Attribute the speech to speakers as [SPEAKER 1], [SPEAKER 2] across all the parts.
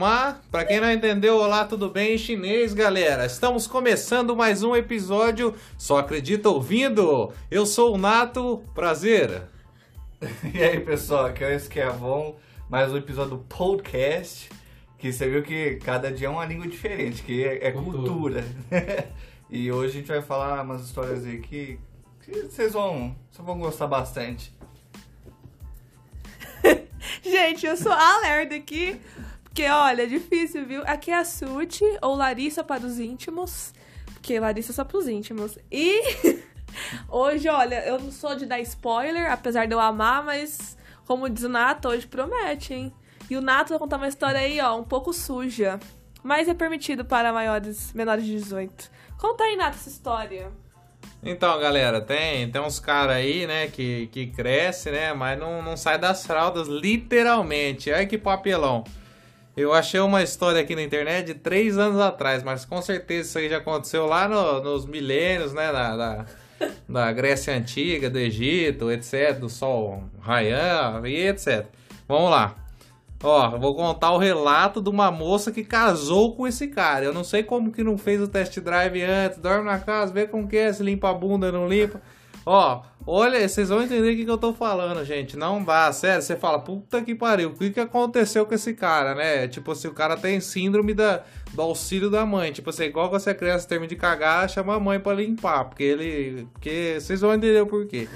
[SPEAKER 1] Ma. Pra quem não entendeu, olá, tudo bem em chinês, galera? Estamos começando mais um episódio Só Acredita Ouvindo. Eu sou o Nato, prazer.
[SPEAKER 2] E aí, pessoal, aqui é o Esquiavon, mais um episódio do podcast, que você viu que cada dia é uma língua diferente, que é, é cultura. e hoje a gente vai falar umas histórias aí que, que vocês vão, vocês vão gostar bastante.
[SPEAKER 3] Gente, eu sou a lerda aqui. Porque, olha, é difícil, viu? Aqui é a Suti, ou Larissa para os íntimos. Porque Larissa é só os íntimos. E hoje, olha, eu não sou de dar spoiler, apesar de eu amar, mas como diz o Nato, hoje promete, hein? E o Nato vai contar uma história aí, ó, um pouco suja. Mas é permitido para maiores, menores de 18. Conta aí, Nato, essa história.
[SPEAKER 1] Então, galera, tem, tem uns caras aí, né, que, que cresce, né, mas não, não sai das fraldas, literalmente. Olha que papelão. Eu achei uma história aqui na internet de três anos atrás, mas com certeza isso aí já aconteceu lá no, nos milênios, né, da, da, da, Grécia Antiga, do Egito, etc, do Sol raiando e etc. Vamos lá. Ó, vou contar o relato de uma moça que casou com esse cara. Eu não sei como que não fez o test drive antes. Dorme na casa, vê como que é, se limpa a bunda, não limpa. Ó, olha, vocês vão entender o que, que eu tô falando, gente. Não dá, sério. Você fala, puta que pariu, o que, que aconteceu com esse cara, né? Tipo assim, o cara tem síndrome da, do auxílio da mãe. Tipo assim, igual você é criança termina de cagar, chama a mãe pra limpar. Porque ele. Porque vocês vão entender o porquê.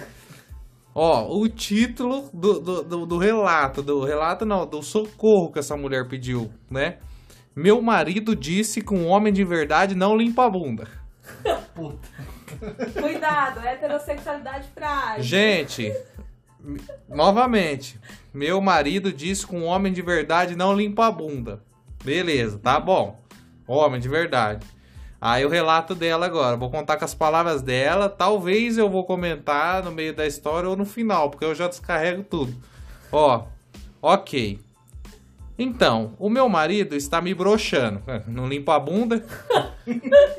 [SPEAKER 1] Ó, o título do, do, do, do, relato, do relato não, do socorro que essa mulher pediu, né? Meu marido disse que um homem de verdade não limpa a bunda.
[SPEAKER 3] Puta. Cuidado, heterossexualidade frágil.
[SPEAKER 1] Gente, novamente, meu marido disse que um homem de verdade não limpa a bunda. Beleza, tá bom. Homem de verdade. Aí o relato dela agora, vou contar com as palavras dela, talvez eu vou comentar no meio da história ou no final, porque eu já descarrego tudo. Ó, ok. Então, o meu marido está me broxando. Não limpa a bunda.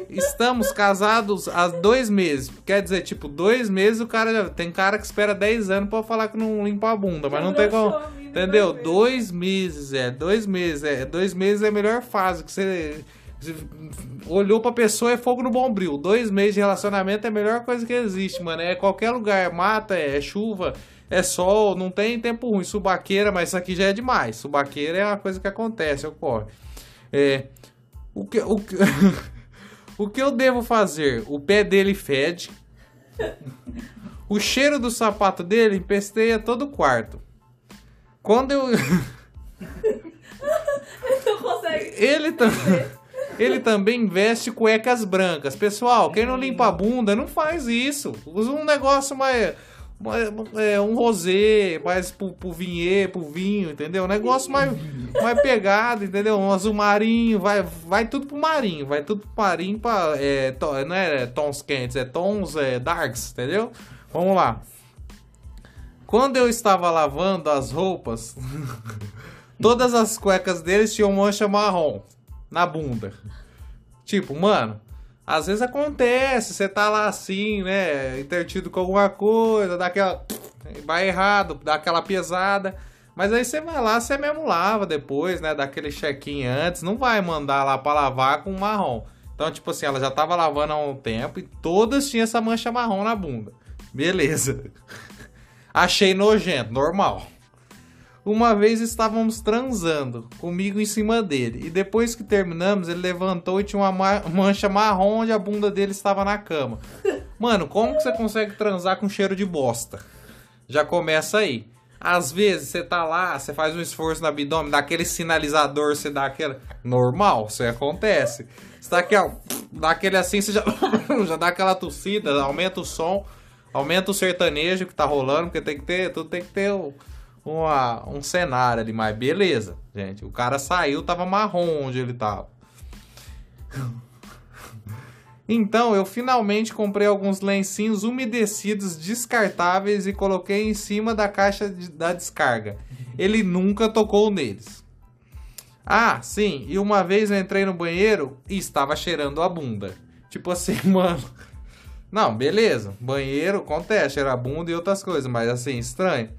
[SPEAKER 1] Estamos casados há dois meses. Quer dizer, tipo, dois meses o cara. Tem cara que espera 10 anos pra falar que não limpa a bunda, mas não tem como. Entendeu? Dois meses, é. Dois meses, é. Dois meses é a melhor fase que você olhou pra pessoa é fogo no bombril. Dois meses de relacionamento é a melhor coisa que existe, mano. É qualquer lugar, é mata, é chuva, é sol, não tem tempo ruim. Subaqueira, mas isso aqui já é demais. Subaqueira é uma coisa que acontece, ocorre. É, o que, o que, o que eu devo fazer? O pé dele fede. O cheiro do sapato dele empesteia todo o quarto. Quando eu.
[SPEAKER 3] Ele não consegue.
[SPEAKER 1] Ele também. Ele também veste cuecas brancas. Pessoal, quem não limpa a bunda, não faz isso. Usa um negócio mais. É, um rosé, mais pro, pro vinhê, pro vinho, entendeu? Um negócio mais, mais pegado, entendeu? Um azul marinho, vai, vai tudo pro marinho, vai tudo pro marinho pra. É, to, não é tons quentes, é tons é, darks, entendeu? Vamos lá. Quando eu estava lavando as roupas, todas as cuecas deles tinham mancha marrom na bunda. Tipo, mano, às vezes acontece, você tá lá assim, né, intertido com alguma coisa, dá aquela. vai errado, dá aquela pesada. Mas aí você vai lá, você mesmo lava depois, né? Dá aquele check-in antes. Não vai mandar lá pra lavar com marrom. Então, tipo assim, ela já tava lavando há um tempo e todas tinham essa mancha marrom na bunda. Beleza. Achei nojento, normal. Uma vez estávamos transando, comigo em cima dele, e depois que terminamos, ele levantou e tinha uma mancha marrom onde a bunda dele estava na cama. Mano, como que você consegue transar com cheiro de bosta? Já começa aí. Às vezes você tá lá, você faz um esforço no abdômen, dá aquele sinalizador, você dá aquela. Normal, isso acontece. Você tá aqui, ó, dá aquele assim, você já, já dá aquela tossida, aumenta o som, aumenta o sertanejo que tá rolando, porque tem que ter, tudo tem que ter o uma, um cenário ali, mas beleza, gente. O cara saiu, tava marrom onde ele tava. Então eu finalmente comprei alguns lencinhos umedecidos descartáveis e coloquei em cima da caixa de, da descarga. Ele nunca tocou neles. Ah, sim, e uma vez eu entrei no banheiro e estava cheirando a bunda. Tipo assim, mano. Não, beleza. Banheiro, acontece, cheira a bunda e outras coisas, mas assim, estranho.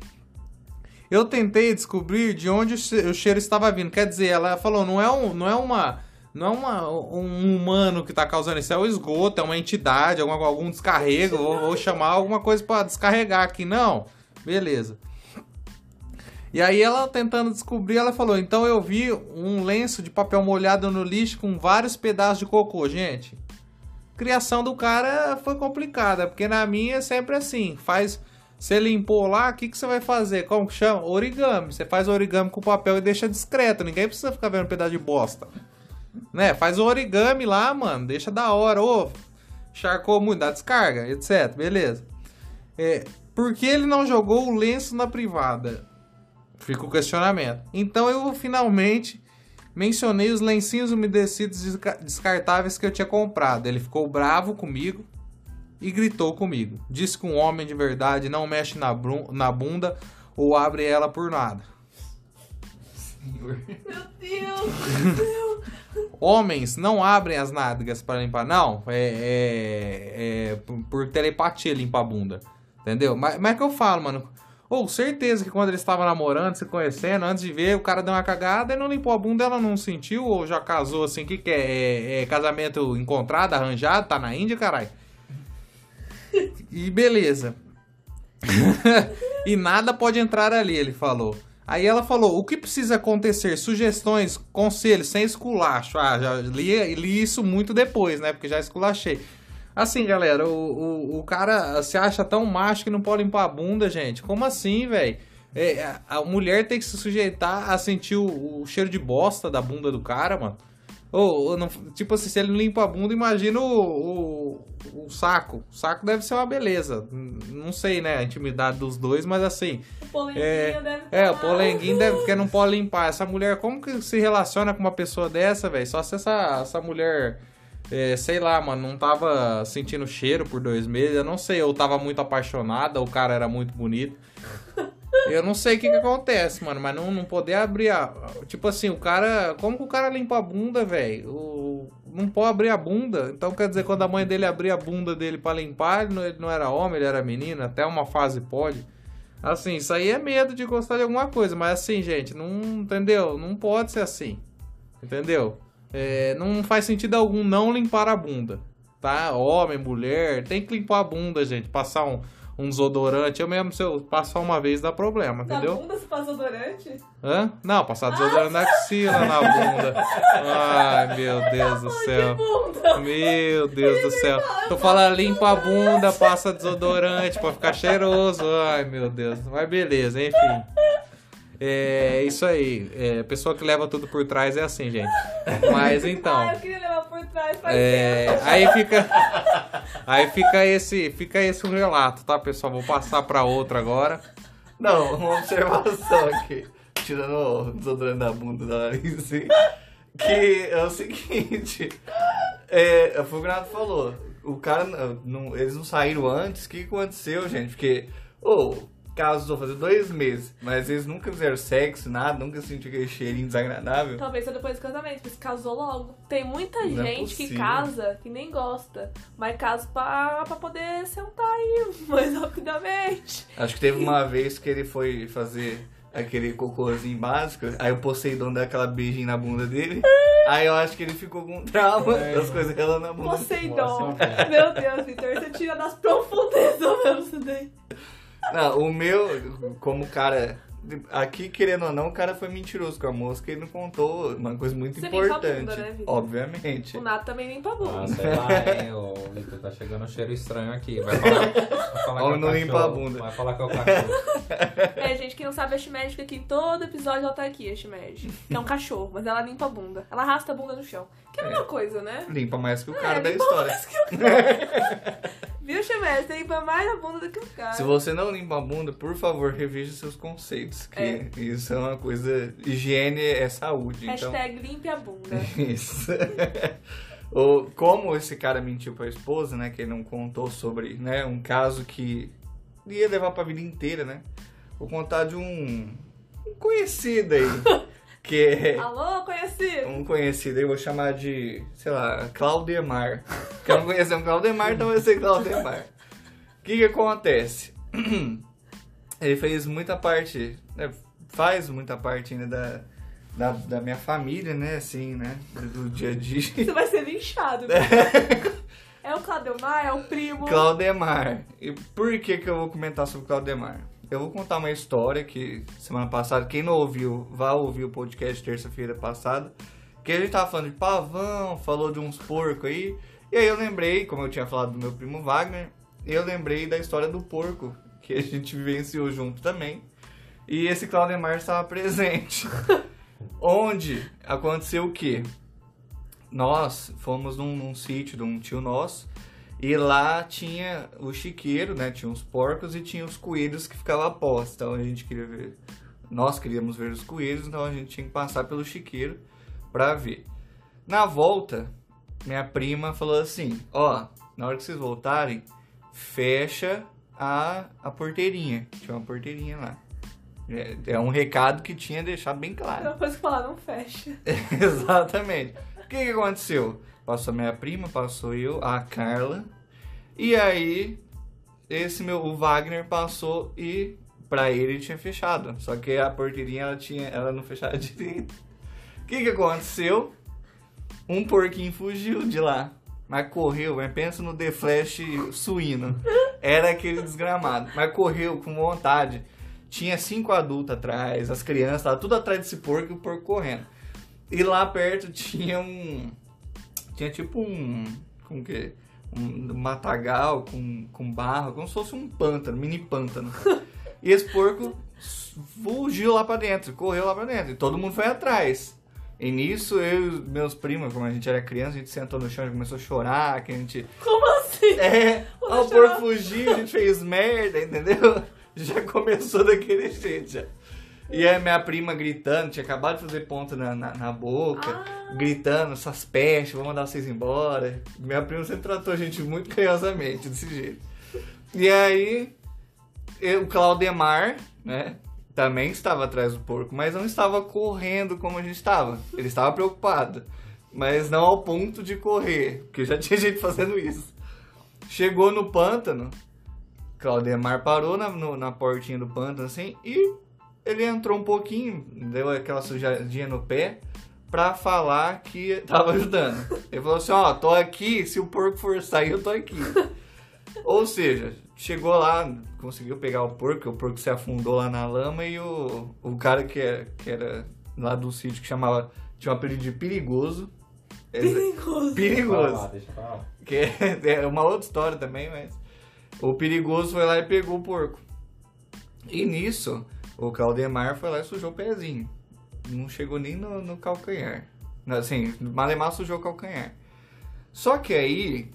[SPEAKER 1] Eu tentei descobrir de onde o che- o cheiro estava vindo. Quer dizer, ela falou, não é, um, não é uma. Não é uma, um humano que tá causando isso, é o esgoto, é uma entidade, algum, algum descarrego, vou, vou chamar alguma coisa pra descarregar aqui. Não, beleza. E aí ela tentando descobrir, ela falou, então eu vi um lenço de papel molhado no lixo com vários pedaços de cocô, gente. Criação do cara foi complicada, porque na minha é sempre assim, faz... Você limpou lá, o que, que você vai fazer? Como que chama? Origami. Você faz origami com papel e deixa discreto. Ninguém precisa ficar vendo um pedaço de bosta. Né? Faz o origami lá, mano. Deixa da hora. Ô, charcou muito, dá descarga, etc. Beleza. É, por que ele não jogou o lenço na privada? Fica o questionamento. Então eu finalmente mencionei os lencinhos umedecidos desca- descartáveis que eu tinha comprado. Ele ficou bravo comigo e gritou comigo. Disse que um homem de verdade não mexe na, na bunda ou abre ela por nada.
[SPEAKER 3] Meu Deus!
[SPEAKER 1] Homens não abrem as nádegas para limpar, não. É, é- é por, por telepatia limpar a bunda. Entendeu? Mas, mas é que eu falo, mano. Ou certeza que quando eles estavam namorando, se conhecendo, antes de ver, o cara deu uma cagada e não limpou a bunda, ela não sentiu, ou já casou assim, o que, que é? é? é casamento encontrado, arranjado, tá na Índia, caralho? E beleza. e nada pode entrar ali, ele falou. Aí ela falou: o que precisa acontecer? Sugestões, conselhos, sem esculacho. Ah, já li, li isso muito depois, né? Porque já esculachei. Assim, galera, o, o, o cara se acha tão macho que não pode limpar a bunda, gente. Como assim, velho? É, a, mulher tem que se sujeitar a sentir o, o cheiro de bosta da bunda do cara, mano. Ou, ou não- tipo assim, se ele não limpa a bunda, imagina o, o, o saco. O saco deve ser uma beleza. Não sei, né, a intimidade dos dois, mas assim.
[SPEAKER 3] O polenguinho
[SPEAKER 1] É,
[SPEAKER 3] deve
[SPEAKER 1] é, o polenguinho deve, porque não pode limpar. Essa mulher, como que se relaciona com uma pessoa dessa, velho? Só se essa, essa mulher, é, sei lá, mano, não tava sentindo cheiro por dois meses. Eu não sei, ou tava muito apaixonada, ou o cara era muito bonito. Eu não sei o que que acontece, mano, mas não, não poder abrir a... Tipo assim, o cara... Como que o cara limpa a bunda, velho? Não pode abrir a bunda. Então, quer dizer, quando a mãe dele abria a bunda dele pra limpar, ele não, ele não era homem, ele era menino. Até uma fase pode. Assim, isso aí é medo de gostar de alguma coisa. Mas assim, gente, não... Entendeu? Não pode ser assim. Entendeu? É, não faz sentido algum não limpar a bunda. Tá? Homem, mulher, tem que limpar a bunda, gente. Passar um, um desodorante. Eu mesmo, se eu passar uma vez, dá problema,
[SPEAKER 3] Na
[SPEAKER 1] entendeu?
[SPEAKER 3] bunda se passa durante?
[SPEAKER 1] Hã? Não, passar desodorante na axila, na bunda. Ai, meu Deus do céu. Meu Deus do céu. Tô falando, limpa a bunda, passa desodorante pra ficar cheiroso. Ai, meu Deus. Mas beleza, enfim. É isso aí. É, pessoa que leva tudo por trás é assim, gente. Mas então.
[SPEAKER 3] Ah, eu queria levar por trás faz
[SPEAKER 1] É, aí fica aí fica esse fica esse um relato, tá, pessoal? Vou passar pra outra agora.
[SPEAKER 2] Não, uma observação aqui. Tirando o desodorante da bunda da Larissa. Que é o seguinte. É, o que falou. O cara. Não, eles não saíram antes. O que aconteceu, gente? Porque. Ô, casou fazer dois meses. Mas eles nunca fizeram sexo, nada. Nunca sentiram aquele cheirinho desagradável.
[SPEAKER 3] Talvez só depois do casamento, porque se casou logo. Tem muita
[SPEAKER 2] Não é
[SPEAKER 3] gente que
[SPEAKER 2] possível.
[SPEAKER 3] casa que nem gosta, mas casa pra, pra poder sentar aí mais rapidamente.
[SPEAKER 2] Acho que teve uma vez que ele foi fazer aquele cocôzinho básico, aí o Poseidon deu aquela beijinha na bunda dele, aí eu acho que ele ficou com trauma
[SPEAKER 1] É.
[SPEAKER 2] das coisas relando na bunda.
[SPEAKER 3] Poseidon. Meu Deus, Vitor, você tira das profundezas mesmo isso daí.
[SPEAKER 2] Não, o meu, como cara, aqui querendo ou não, o cara foi mentiroso com a que ele não contou uma coisa muito
[SPEAKER 3] Você limpa a
[SPEAKER 2] importante.
[SPEAKER 3] bunda, né, Vitor?
[SPEAKER 2] obviamente.
[SPEAKER 3] O Nato também limpa a bunda.
[SPEAKER 1] Ah, sei lá, hein, ô Vitor, tá chegando um cheiro estranho aqui. Vai falar, vai falar
[SPEAKER 2] Homem
[SPEAKER 1] que é o
[SPEAKER 2] não limpa a bunda.
[SPEAKER 1] Vai falar que é o cachorro.
[SPEAKER 3] É, gente, quem não sabe, a Shimédica aqui, em todo episódio ela tá aqui, a Shimédica. Que é um cachorro, mas ela limpa a bunda. Ela arrasta a bunda no chão. Que é a mesma coisa, né?
[SPEAKER 2] Limpa mais que o cara
[SPEAKER 3] é,
[SPEAKER 2] da história.
[SPEAKER 3] mais que o cara. Viu, Shimédica? Você limpa mais a bunda do que o cara.
[SPEAKER 2] Se você não limpa a bunda, por favor, reveja seus conceitos. Que
[SPEAKER 3] É.
[SPEAKER 2] isso é uma coisa. Higiene é saúde. Então...
[SPEAKER 3] Hashtag limpe a bunda.
[SPEAKER 2] Isso. Como esse cara mentiu pra esposa, né? Que ele não contou sobre né, um caso que ia levar pra vida inteira, né? Vou contar de um, um conhecido aí. que é
[SPEAKER 3] Alô, conhecido?
[SPEAKER 2] um conhecido aí, vou chamar de, sei lá, Claudemar. Que eu não conheço um Claudemar, então vai ser Claudemar. O que que acontece? ele fez muita parte, né, faz muita parte ainda da, da, da minha família, né, assim, né, do, do dia a dia.
[SPEAKER 3] Você vai ser linchado. viu? É o Claudemar, é o primo.
[SPEAKER 2] Claudemar. E por que que eu vou comentar sobre Claudemar? Eu vou contar uma história que semana passada, quem não ouviu, vá ouvir o podcast terça-feira passada, que a gente tava falando de pavão, falou de uns porcos aí, e aí eu lembrei, como eu tinha falado do meu primo Wagner, eu lembrei da história do porco, que a gente vivenciou junto também, e esse Claudemar estava presente. Onde aconteceu o quê? Nós fomos num, num sítio de um tio nosso, e lá tinha o chiqueiro, né? Tinha os porcos e tinha os coelhos que ficavam após. Então a gente queria ver. Nós queríamos ver os coelhos, então a gente tinha que passar pelo chiqueiro pra ver. Na volta, minha prima falou assim: Ó, na hora que vocês voltarem, fecha a, a porteirinha. Tinha uma porteirinha lá. É, é um recado que tinha deixar bem claro.
[SPEAKER 3] Depois que falar, não fecha.
[SPEAKER 2] Exatamente. Que, que aconteceu? Passou minha prima, passou eu, a Carla. E aí, esse meu, o Wagner passou e pra ele tinha fechado. Só que a porteirinha ela, tinha, ela não fechava direito. O que, que aconteceu? Um porquinho fugiu de lá. Mas correu, mas pensa no The Flash suíno. Era aquele desgramado. Mas correu com vontade. Tinha cinco adultos atrás, as crianças, tava tudo atrás desse porco e o porco correndo. E lá perto tinha um. Tinha tipo um. Com o quê? Um matagal com, com barro, como se fosse um pântano, mini pântano. E esse porco fugiu lá pra dentro, correu lá pra dentro. E todo mundo foi atrás. E nisso, eu e meus primos, como a gente era criança, a gente sentou no chão e começou a chorar, que a gente.
[SPEAKER 3] Como assim?
[SPEAKER 2] É, o porco fugiu, a gente fez merda, entendeu? Já começou daquele jeito já. E aí minha prima gritando, tinha acabado de fazer ponto na, na, na boca,
[SPEAKER 3] Ah.
[SPEAKER 2] gritando, essas pestes, vou mandar vocês embora. Minha prima sempre tratou a gente muito carinhosamente, desse jeito. E aí, eu, o Claudemar, né, também estava atrás do porco, mas não estava correndo como a gente estava. Ele estava preocupado, mas não ao ponto de correr, porque já tinha gente fazendo isso. Chegou no pântano, Claudemar parou na, no- na portinha do pântano assim e ele entrou um pouquinho, deu aquela sujadinha no pé pra falar que tava ajudando. Ele falou assim: Ó, tô aqui, se o porco for sair, eu tô aqui. Ou seja, chegou lá, conseguiu pegar o porco, o porco se afundou lá na lama e o, o cara que era, que era lá do sítio que chamava, tinha um apelido de perigoso.
[SPEAKER 3] Perigoso.
[SPEAKER 4] Deixa pra lá,
[SPEAKER 2] Perigoso.
[SPEAKER 4] deixa pra lá.
[SPEAKER 2] Que é é uma outra história também, mas. O perigoso foi lá e pegou o porco. E nisso, o Claudemar foi lá e sujou o pezinho. Não chegou nem no, no calcanhar. Assim, Malemar sujou o calcanhar. Só que aí,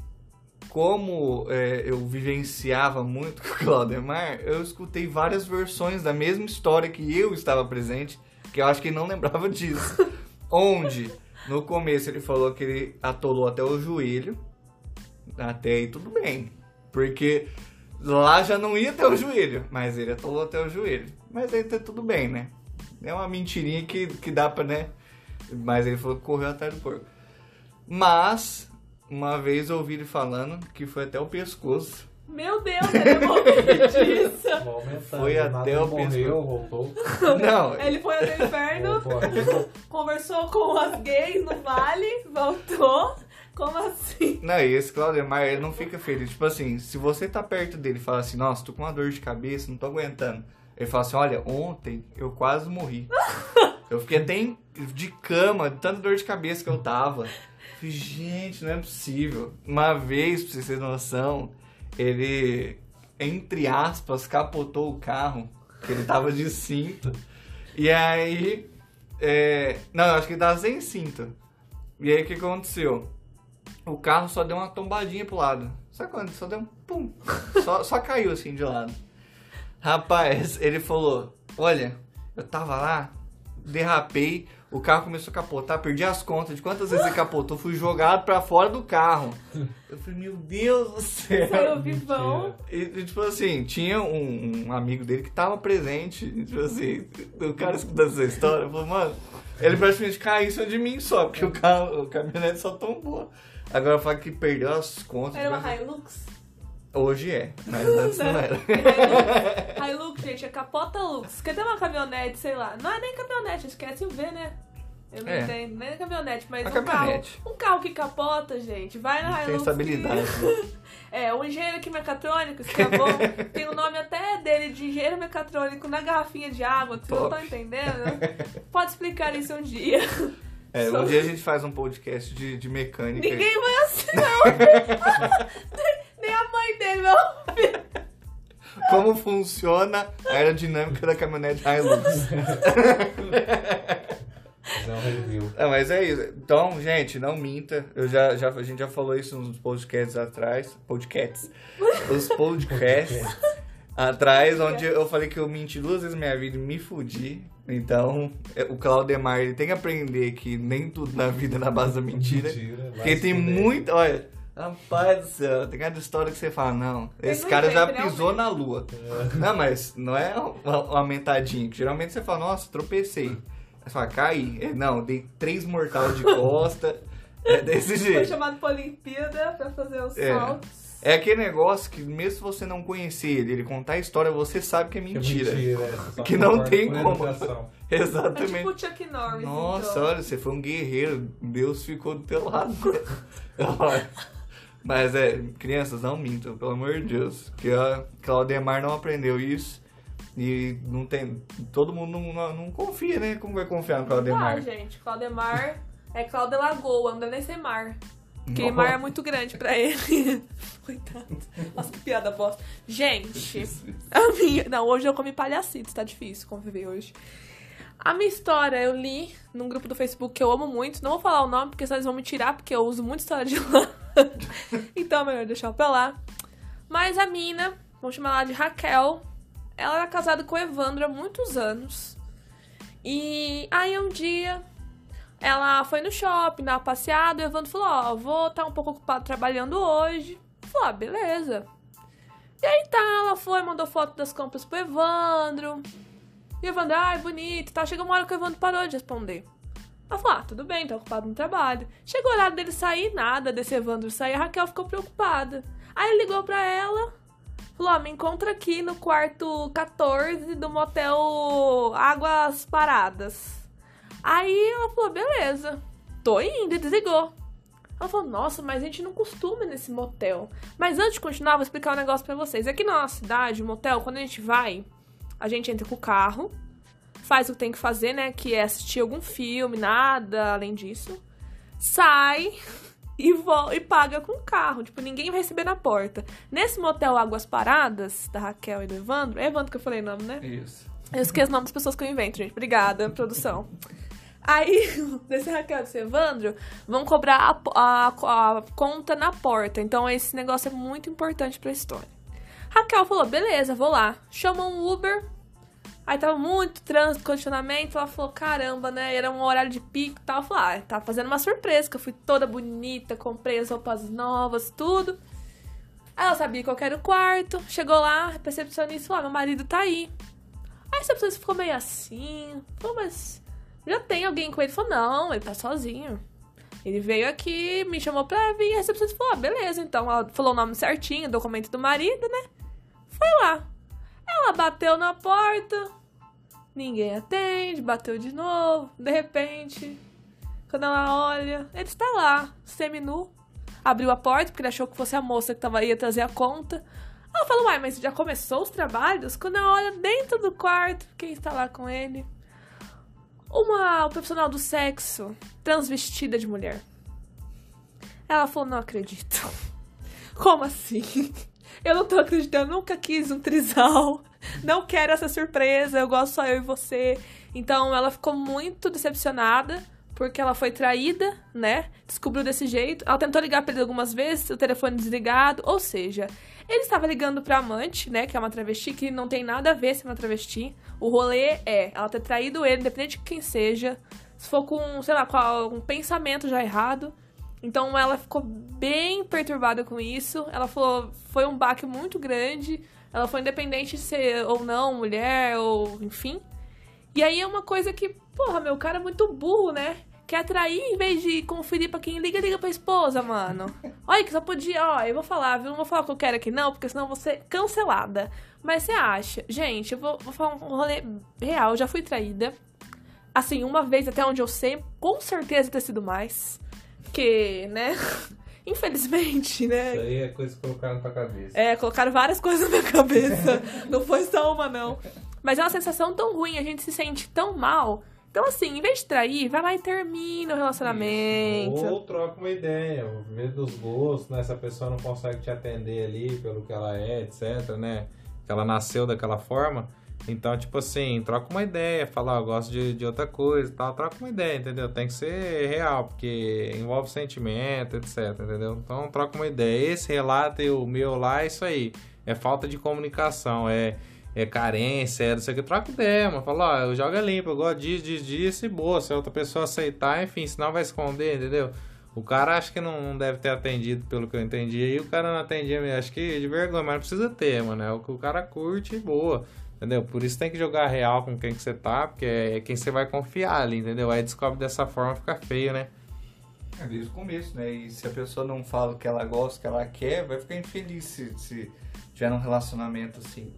[SPEAKER 2] como é, eu vivenciava muito com o Claudemar, eu escutei várias versões da mesma história que eu estava presente, que eu acho que ele não lembrava disso. Onde, no começo, ele falou que ele atolou até o joelho. Até aí tudo bem. Porque lá já não ia até o joelho, mas ele atolou até o joelho. Mas aí tá tudo bem, né? É uma mentirinha que, que dá pra, né? Mas ele falou que correu atrás do porco. Mas, uma vez eu ouvi ele falando que foi até o pescoço.
[SPEAKER 3] Meu Deus, ele é
[SPEAKER 4] aumentando.
[SPEAKER 2] Foi até o
[SPEAKER 4] ele morreu, voltou.
[SPEAKER 2] Não,
[SPEAKER 3] Ele foi até o inferno, conversou com as gays no vale, voltou. Como assim?
[SPEAKER 2] Não, e esse Claudemar, ele não fica feliz. Tipo assim, se você tá perto dele e fala assim, nossa, tô com uma dor de cabeça, não tô aguentando. Ele fala assim, olha, ontem eu quase morri. Eu fiquei até de cama, de tanta dor de cabeça que eu tava. Falei, gente, não é possível. Uma vez, pra vocês terem noção, ele, entre aspas, capotou o carro, que ele tava de cinto. E aí, é... não, eu acho que ele tava sem cinto. E aí, o que aconteceu? O carro só deu uma tombadinha pro lado. Sabe quando? Só deu um pum. Só, só caiu assim de lado. Rapaz, ele falou: Olha, eu tava lá, derrapei, o carro começou a capotar, perdi as contas de quantas vezes ele capotou, fui jogado pra fora do carro. Eu falei: Meu Deus do céu.
[SPEAKER 3] Saiu vivão.
[SPEAKER 2] E, e, tipo assim, tinha um, um amigo dele que tava presente. Tipo assim, o cara escutando essa história, falou, mano, ele praticamente caiu em cima de mim só, porque o carro, o caminhonete só tombou. Agora fala que perdeu as contas.
[SPEAKER 3] Era uma Hilux?
[SPEAKER 2] Hoje é, mas antes não era.
[SPEAKER 3] Hilux, gente, é capota Lux. Cadê uma caminhonete, sei lá? Não é nem caminhonete, esquece o V, né? Eu não
[SPEAKER 2] É.
[SPEAKER 3] entendo, nem caminhonete, mas
[SPEAKER 2] A
[SPEAKER 3] um
[SPEAKER 2] caminhonete.
[SPEAKER 3] carro. Um carro que capota, gente. Vai na
[SPEAKER 2] Tem
[SPEAKER 3] Hilux.
[SPEAKER 2] estabilidade.
[SPEAKER 3] que- É, o engenheiro aqui mecatrônico, que é bom. tem o nome até dele de engenheiro mecatrônico na garrafinha de água, que vocês não estão entendendo. Pode explicar isso um dia.
[SPEAKER 2] É, um dia a gente faz um podcast de, de mecânica.
[SPEAKER 3] Ninguém vai assim, não. nem, nem a ouvir.
[SPEAKER 2] Como funciona a aerodinâmica da caminhonete Hilux.
[SPEAKER 4] Fazer um review.
[SPEAKER 2] É, mas é isso. Então, gente, não minta. Eu já, já, a gente já falou isso nos podcasts atrás. Podcasts. Os podcasts atrás, onde eu falei que eu menti duas vezes na minha vida e me fudi. Então, é, o Claudemar ele tem que aprender que nem tudo na vida é na base da mentira.
[SPEAKER 4] Mentira,
[SPEAKER 2] Porque tem muita. Olha, rapaz do céu, tem cada história que você fala, não, esse
[SPEAKER 3] não
[SPEAKER 2] cara já
[SPEAKER 3] né,
[SPEAKER 2] pisou na lua. Não, mas não é uma, uma mentadinha. que Geralmente você fala, nossa, tropecei. Você fala, caí. É, Não, dei três mortal de costa. É desse
[SPEAKER 3] Foi
[SPEAKER 2] jeito.
[SPEAKER 3] chamado pra Olimpíada pra fazer os
[SPEAKER 2] É.
[SPEAKER 3] saltos.
[SPEAKER 2] É aquele negócio que, mesmo se você não conhecer ele, ele contar a história, você sabe que é
[SPEAKER 4] Que
[SPEAKER 2] mentira.
[SPEAKER 4] mentira, é,
[SPEAKER 2] Que não tem como.
[SPEAKER 4] educação.
[SPEAKER 3] É
[SPEAKER 2] Exatamente.
[SPEAKER 3] tipo o Chuck Norris.
[SPEAKER 2] Nossa,
[SPEAKER 3] então.
[SPEAKER 2] olha, você foi um guerreiro. Deus ficou do teu lado. Mas é, crianças, não mintam, pelo amor de Deus. Porque a Claudemar não aprendeu isso. E não tem. Todo mundo não, não, não confia, né? Como vai confiar no
[SPEAKER 3] Ah,
[SPEAKER 2] Claudemar?
[SPEAKER 3] gente, Claudemar é Cláudia Lagoa, não dá nem ser mar. Porque
[SPEAKER 2] Nossa.
[SPEAKER 3] mar é muito grande pra ele. Coitado. Nossa, que piada bosta. Gente, a minha. Não, hoje eu comi palhacitos, tá difícil conviver hoje. A minha história eu li num grupo do Facebook que eu amo muito. Não vou falar o nome porque senão eles vão me tirar, porque eu uso muito história de lá. então é melhor deixar pra lá. Mas a mina, vamos chamar ela de Raquel, ela era casada com Evandro há muitos anos. E aí um dia ela foi no shopping, uma passeada, o Evandro falou, ó, vou estar um pouco ocupado trabalhando hoje. Falou, ah, beleza. E aí tá, ela foi, mandou foto das compras pro Evandro. E o Evandro, ai, bonito, tá. Chegou uma hora que o Evandro parou de responder. Ela falou, ah, tudo bem, tá ocupado no trabalho. Chegou o horário dele sair, nada desse Evandro sair, a Raquel ficou preocupada. Aí ligou pra ela, falou, ó, me encontra aqui no quarto 14 do motel Águas Paradas. Aí ela falou, beleza, tô indo, e desligou. Ela falou, nossa, mas a gente não costuma nesse motel. Mas antes de continuar, vou explicar um negócio pra vocês. Aqui na nossa cidade, o motel, quando a gente vai, a gente entra com o carro, faz o que tem que fazer, né? Que é assistir algum filme, nada além disso. Sai e, vo- e paga com o carro. Tipo, ninguém vai receber na porta. Nesse motel Águas Paradas, da Raquel e do Evandro, é Evandro que eu falei o nome, né?
[SPEAKER 2] Isso.
[SPEAKER 3] Eu esqueço o nome das pessoas que eu invento, gente. Obrigada, produção. Aí, desse Raquel e desse Evandro, vão cobrar a, a- a conta na porta. Então, esse negócio é muito importante pra história. Raquel falou, beleza, vou lá. Chamou um Uber. Aí tava muito trânsito, condicionamento. Ela falou, caramba, né? Era um horário de pico e tal. Ela falou, ah, tá fazendo uma surpresa, que eu fui toda bonita, comprei as roupas novas, tudo. Ela sabia qual era o quarto. Chegou lá, a recepcionista falou, ah, meu marido tá aí. Aí a recepcionista ficou meio assim. Falou, mas já tem alguém com ele? Falou, não, ele tá sozinho. Ele veio aqui, me chamou pra vir. A recepcionista falou, ah, beleza, então. Ela falou o nome certinho, documento do marido, né? Foi lá. Ela bateu na porta. Ninguém atende, bateu de novo. De repente, quando ela olha, ele está lá, seminu. Abriu a porta, porque ele achou que fosse a moça que tava, ia trazer a conta. Ela falou, uai, mas já começou os trabalhos? Quando ela olha dentro do quarto, quem está lá com ele? Uma profissional do sexo, transvestida de mulher. Ela falou, não acredito. Como assim? Eu não tô acreditando, eu nunca quis um trisal. Não quero essa surpresa, eu gosto só eu e você. Então ela ficou muito decepcionada, porque ela foi traída, né? Descobriu desse jeito. Ela tentou ligar pra ele algumas vezes, o telefone desligado. Ou seja, ele estava ligando pra amante, né? Que é uma travesti, que não tem nada a ver se é uma travesti. O rolê é ela ter traído ele, independente de quem seja. Se for com, sei lá, com algum pensamento já errado. Então ela ficou bem perturbada com isso. Ela falou, foi um baque muito grande. Ela foi independente de ser ou não mulher, ou enfim. E aí é uma coisa que, porra, meu cara é muito burro, né? Quer trair em vez de conferir pra quem liga, liga pra esposa, mano. Olha que só podia, ó, eu vou falar, viu? Não vou falar o que eu quero aqui, não, porque senão eu vou ser cancelada. Mas você acha? Gente, eu vou, vou falar um rolê real, eu já fui traída. Assim, uma vez até onde eu sei, com certeza ter sido mais. Que, né? Infelizmente, né?
[SPEAKER 1] Isso aí é coisa que colocaram na tua cabeça.
[SPEAKER 3] É, colocaram várias coisas na minha cabeça. não foi só uma, não. Mas é uma sensação tão ruim, a gente se sente tão mal. Então, assim, em vez de trair, vai lá e termina o relacionamento.
[SPEAKER 1] Ou troca uma ideia, vê dos gostos, né? Se a pessoa não consegue te atender ali pelo que ela é, etc, né? Que ela nasceu daquela forma. Então, tipo assim, troca uma ideia, fala, ó, eu gosto de, de outra coisa e tal, troca uma ideia, entendeu? Tem que ser real, porque envolve sentimento, etc, entendeu? Então, troca uma ideia. Esse relato e o meu lá, é isso aí. É falta de comunicação, é, é carência, é não sei o que. Troca ideia, mano. Fala, ó, eu jogo limpo, eu gosto disso, disso, disso e boa. Se a outra pessoa aceitar, enfim, senão vai esconder, entendeu? O cara acho que não, não deve ter atendido pelo que eu entendi. E o cara não atendia, mesmo, acho que de vergonha, mas não precisa ter, mano. É o que o cara curte e boa. Entendeu? Por isso tem que jogar real com quem que você tá, porque é quem você vai confiar ali, entendeu? Aí descobre dessa forma, fica feio, né?
[SPEAKER 2] É desde o começo, né? E se a pessoa não fala o que ela gosta, o que ela quer, vai ficar infeliz se, se tiver um relacionamento assim.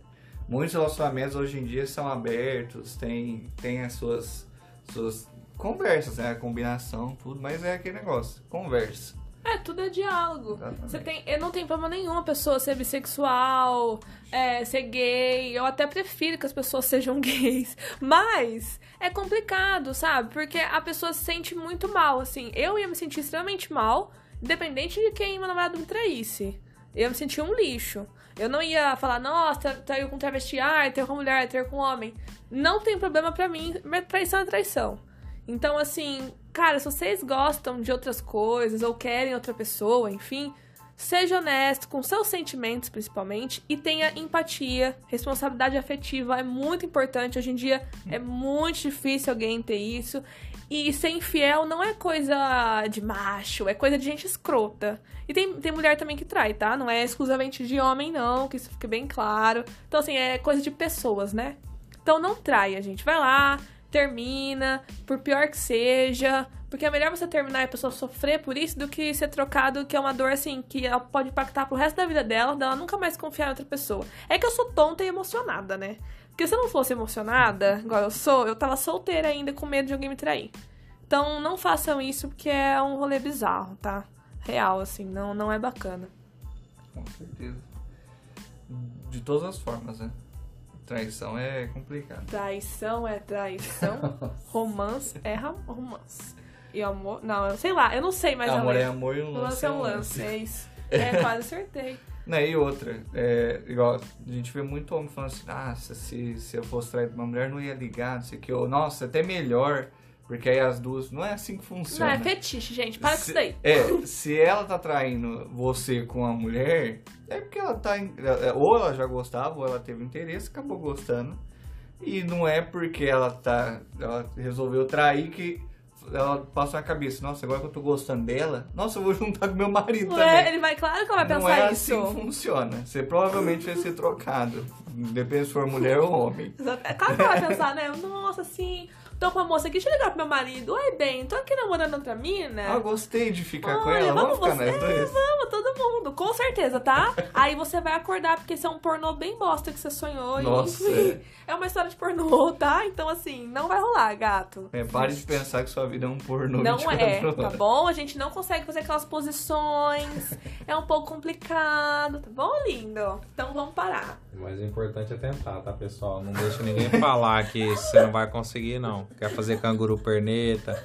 [SPEAKER 2] Muitos relacionamentos hoje em dia são abertos, tem, tem as suas, suas conversas, né? A combinação, tudo, mas é aquele negócio, conversa.
[SPEAKER 3] É, tudo é diálogo.
[SPEAKER 2] Exatamente.
[SPEAKER 3] Você tem, eu não tenho problema nenhum a pessoa ser bissexual, é, ser gay. Eu até prefiro que as pessoas sejam gays. Mas é complicado, sabe? Porque a pessoa se sente muito mal, assim. Eu ia me sentir extremamente mal, independente de quem meu namorado me traísse. Eu ia me sentir um lixo. Eu não ia falar, nossa, traiu com travesti, ah, traiu com mulher, traiu com homem. Não tem problema pra mim, mas traição é traição. Então, assim, cara, se vocês gostam de outras coisas ou querem outra pessoa, enfim, seja honesto com seus sentimentos, principalmente, e tenha empatia. Responsabilidade afetiva é muito importante. Hoje em dia é muito difícil alguém ter isso. E ser infiel não é coisa de macho, é coisa de gente escrota. E tem, tem mulher também que trai, tá? Não é exclusivamente de homem, não, que isso fique bem claro. Então, assim, é coisa de pessoas, né? Então não traia, gente. Vai lá, termina, por pior que seja. Porque é melhor você terminar e a pessoa sofrer por isso do que ser trocado, que é uma dor assim, que ela pode impactar pro resto da vida dela, dela nunca mais confiar em outra pessoa. É que eu sou tonta e emocionada, né? Porque se eu não fosse emocionada, igual eu sou, eu tava solteira ainda com medo de alguém me trair. Então não façam isso porque é um rolê bizarro, tá? Real, assim, não, não é bacana.
[SPEAKER 2] Com certeza. De todas as formas, né? Traição é complicado.
[SPEAKER 3] Traição é traição, romance é romance. E amor. Não, eu sei lá, eu não sei mais
[SPEAKER 2] amor é amor e um
[SPEAKER 3] O
[SPEAKER 2] lance
[SPEAKER 3] lance é um lance, é isso. É, quase acertei.
[SPEAKER 2] Né, e outra, é, igual, a gente vê muito homem falando assim, ah, se, se eu fosse traído por uma mulher, não ia ligar, não sei o que, ou, nossa, até melhor, porque aí as duas, não é assim que
[SPEAKER 3] Não,
[SPEAKER 2] funciona.
[SPEAKER 3] é fetiche, gente. Para com
[SPEAKER 2] se,
[SPEAKER 3] isso daí.
[SPEAKER 2] É, se ela tá traindo você com a mulher, é porque ela tá, é, ou ela já gostava, ou ela teve interesse, acabou gostando, e não é porque ela tá, ela resolveu trair que ela passa na cabeça, nossa, agora que eu tô gostando dela, nossa, eu vou juntar com meu marido
[SPEAKER 3] Não
[SPEAKER 2] também.
[SPEAKER 3] ele vai, claro que ela vai
[SPEAKER 2] Não
[SPEAKER 3] pensar
[SPEAKER 2] é
[SPEAKER 3] isso.
[SPEAKER 2] assim que funciona. Você provavelmente vai ser trocado. Depende se for mulher ou homem.
[SPEAKER 3] É claro que ela vai pensar, né? Nossa, assim, tô com a moça aqui, deixa eu ligar pro meu marido. Oi, bem, tô aqui namorando outra mina.
[SPEAKER 2] Ah, gostei de ficar com
[SPEAKER 3] Olha,
[SPEAKER 2] ela. Vamos,
[SPEAKER 3] vamos
[SPEAKER 2] ficar nós dois?
[SPEAKER 3] vamos, todo mundo, com certeza, tá? Aí você vai acordar, porque esse é um pornô bem bosta que você sonhou. e,
[SPEAKER 2] Nossa.
[SPEAKER 3] enfim, é uma história de pornô, tá? Então, assim, não vai rolar, gato.
[SPEAKER 2] É, pare de pensar que sua vida é um pornô
[SPEAKER 3] Não
[SPEAKER 2] 24
[SPEAKER 3] é, tá bom? A gente não consegue fazer aquelas posições. É um pouco complicado, tá bom, lindo? Então vamos parar.
[SPEAKER 1] Mas o importante é tentar, tá, pessoal? Não deixa ninguém falar que você não vai conseguir, não. Quer fazer canguru perneta,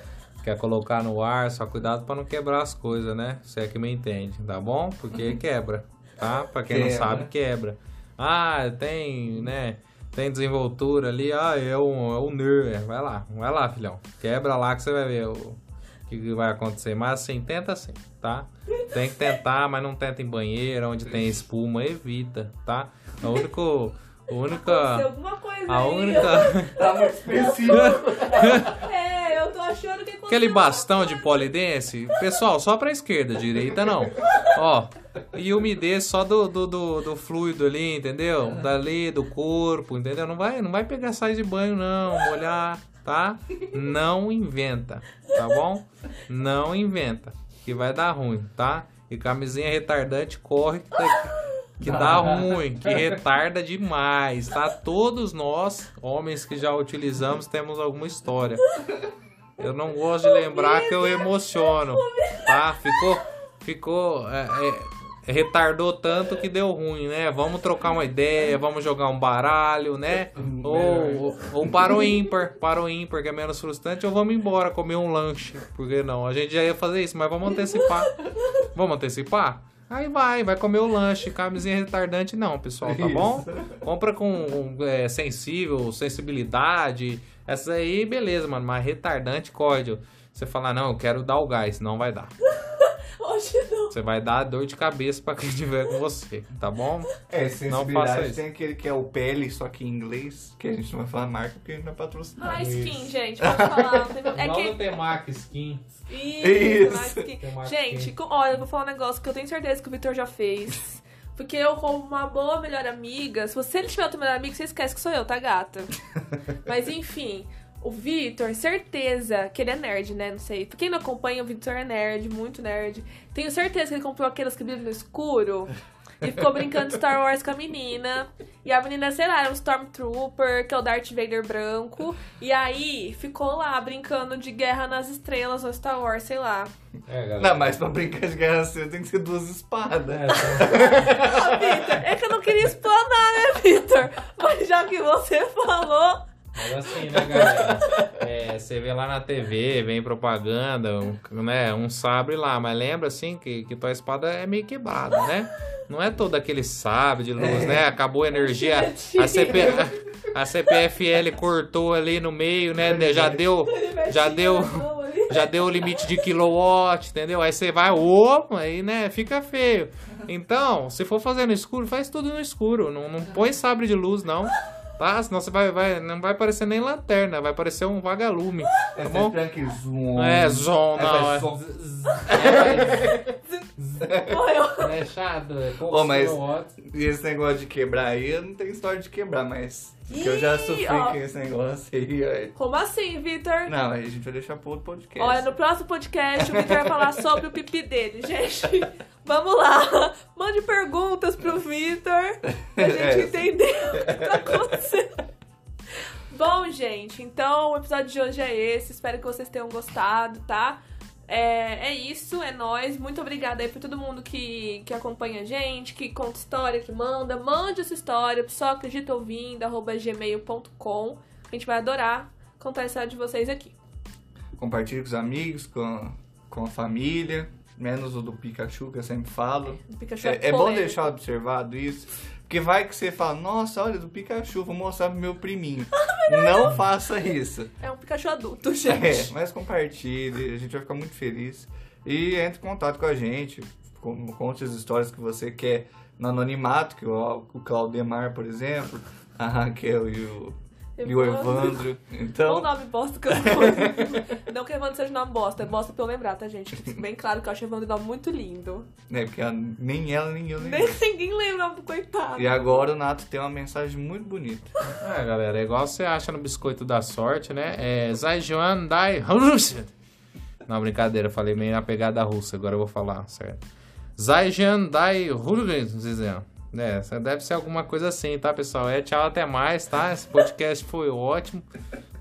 [SPEAKER 1] quer colocar no ar, só cuidado pra não quebrar as coisas, né? Você é que me entende, tá bom? Porque quebra, tá? Pra quem não
[SPEAKER 2] Quebra.
[SPEAKER 1] sabe, quebra. Ah, tem, né? Tem desenvoltura ali, ah, é um, é um. Vai lá, vai lá, filhão. Quebra lá que você vai ver o que vai acontecer. Mas assim, tenta assim, tá? Tem que tentar, mas não tenta em banheiro, onde tem espuma, evita, tá? A única. A
[SPEAKER 3] Aconteceu
[SPEAKER 1] única.
[SPEAKER 3] alguma coisa
[SPEAKER 1] A
[SPEAKER 3] aí.
[SPEAKER 1] única.
[SPEAKER 2] Tá muito específico.
[SPEAKER 3] É, eu tô achando que aconteceu
[SPEAKER 1] Aquele bastão de polidense, pessoal, só pra esquerda, direita não. Ó, e umidez só do, do, do, do fluido ali, entendeu? Dali, do corpo, entendeu? Não vai, não vai pegar sais de banho, não, molhar, tá? Não inventa, tá bom? Não inventa, que vai dar ruim, tá? E camisinha retardante corre que, que dá ruim, que retarda demais, tá? Todos nós, homens que já utilizamos, temos alguma história. Eu não gosto de lembrar que eu emociono, tá? Ficou, ficou, é, é, retardou tanto que deu ruim, né? Vamos trocar uma ideia, vamos jogar um baralho, né? Ou, ou para o ímpar, para o ímpar, que é menos frustrante, ou vamos embora comer um lanche. Por que não? A gente já ia fazer isso, mas vamos antecipar. Vamos antecipar? Aí vai, vai comer o lanche, camisinha retardante não, pessoal, tá bom? Compra com é, sensível, sensibilidade, essa aí, beleza, mano, mas retardante, código. Você falar, não, eu quero dar o gás, não vai dar.
[SPEAKER 3] Hoje não.
[SPEAKER 1] Você vai dar dor de cabeça pra quem estiver com você, tá bom?
[SPEAKER 2] É,
[SPEAKER 1] Não faça
[SPEAKER 2] sensibilidade
[SPEAKER 1] isso.
[SPEAKER 2] tem aquele que é o pele, só que em inglês, que a gente não vai falar marca porque a gente não é patrocinado.
[SPEAKER 3] Ah, skin, gente, pode falar. não tem- É que...
[SPEAKER 1] Temac Skin.
[SPEAKER 3] Isso,
[SPEAKER 2] Isso.
[SPEAKER 3] mais que-
[SPEAKER 1] Tem mais
[SPEAKER 3] Gente, com- olha, eu vou falar um negócio que eu tenho certeza que o Vitor já fez. Porque eu, como uma boa melhor amiga, se você ele tiver outro melhor amigo, você esquece que sou eu, tá, gata? Mas enfim, o Vitor, certeza que ele é nerd, né? Não sei. Pra quem não acompanha, o Vitor é nerd, muito nerd. Tenho certeza que ele comprou aqueles que brilham no escuro. E ficou brincando de Star Wars com a menina. E a menina, sei lá, era um Stormtrooper, que é o Darth Vader branco. E aí, ficou lá brincando de Guerra nas Estrelas no Star Wars, sei lá.
[SPEAKER 1] É.
[SPEAKER 2] Não, mas pra brincar de guerra cedo tem que ser duas espadas.
[SPEAKER 1] É,
[SPEAKER 3] Ah, Vitor, é que eu não queria explanar, né, Vitor? Mas já que você falou.
[SPEAKER 1] Mas assim, né, galera? É, você vê lá na TV, vem propaganda, um, né, um sabre lá, mas lembra assim que, que tua espada é meio quebrada, né? Não é todo aquele sabre de luz, né? Acabou a energia, a, CP, a, a CPFL cortou ali no meio, né? Já deu, já deu, já deu o limite de kilowatt, entendeu? Aí você vai, opa, aí, né, fica feio. Então, se for fazer no escuro, faz tudo no escuro. Não, não põe sabre de luz, não. Tá? Senão você vai, vai, não vai parecer nem lanterna, vai parecer um vagalume. Tá
[SPEAKER 2] É
[SPEAKER 1] bom?
[SPEAKER 2] sempre aquele zoom.
[SPEAKER 1] É, zon,
[SPEAKER 2] Aí
[SPEAKER 1] não. É,
[SPEAKER 2] som.
[SPEAKER 3] Morreu.
[SPEAKER 1] é chato, é
[SPEAKER 2] Ô, mas e esse negócio de quebrar aí, eu não tenho história de quebrar, mas. Porque eu já sofri
[SPEAKER 3] ó.
[SPEAKER 2] com esse negócio aí.
[SPEAKER 3] Como assim, Vitor?
[SPEAKER 2] Não, aí a gente vai deixar pro outro podcast.
[SPEAKER 3] Olha, no próximo podcast o Vitor vai falar sobre o pipi dele, gente. Vamos lá. Mande perguntas pro Vitor pra gente
[SPEAKER 2] É.
[SPEAKER 3] entender o que tá acontecendo. Bom, gente, então o episódio de hoje é esse. Espero que vocês tenham gostado, tá? É, é isso, é nóis. Muito obrigada aí por todo mundo que, que acompanha a gente, que conta história, que manda. Mande essa história, só acredita ouvindo, arroba gmail.com. A gente vai adorar contar a história de vocês aqui.
[SPEAKER 2] Compartilhe com os amigos, com, com a família. Menos o do Pikachu, que eu sempre falo.
[SPEAKER 3] O Pikachu
[SPEAKER 2] É, é bom deixar observado isso. Porque vai que você fala, nossa, olha, do Pikachu, vou mostrar pro meu priminho. Não faça isso.
[SPEAKER 3] É um Pikachu adulto,
[SPEAKER 2] É,
[SPEAKER 3] gente.
[SPEAKER 2] mas compartilhe, a gente vai ficar muito feliz. E entre em contato com a gente, conte as histórias que você quer no anonimato, que o, o Claudemar, por exemplo, a Raquel e o, e o Evandro. Então,
[SPEAKER 3] o nome bosta que eu escolho? Não que Evandro seja nome bosta, é bosta pra eu lembrar, tá, gente? Bem claro que eu acho Evandro um nome muito lindo.
[SPEAKER 2] né, porque ela- nem ela, nem eu, nem
[SPEAKER 3] Nem ninguém lembra o nome do coitado.
[SPEAKER 2] E agora o Nato tem uma mensagem muito bonita.
[SPEAKER 1] É, galera, é igual você acha no biscoito da sorte, né? É Zaijuan Dai Não, brincadeira, falei meio na pegada russa, agora eu vou falar, certo? Zaijian Dai dizendo. É, deve ser alguma coisa assim, tá, pessoal? É, tchau, até mais, tá? Esse podcast foi ótimo.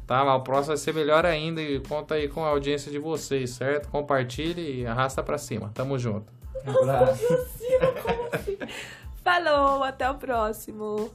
[SPEAKER 1] Tá, mas o próximo vai ser melhor ainda e conta aí com a audiência de vocês, certo? Compartilhe e arrasta pra cima. Tamo junto.
[SPEAKER 2] Um abraço.
[SPEAKER 3] Falou, até o próximo.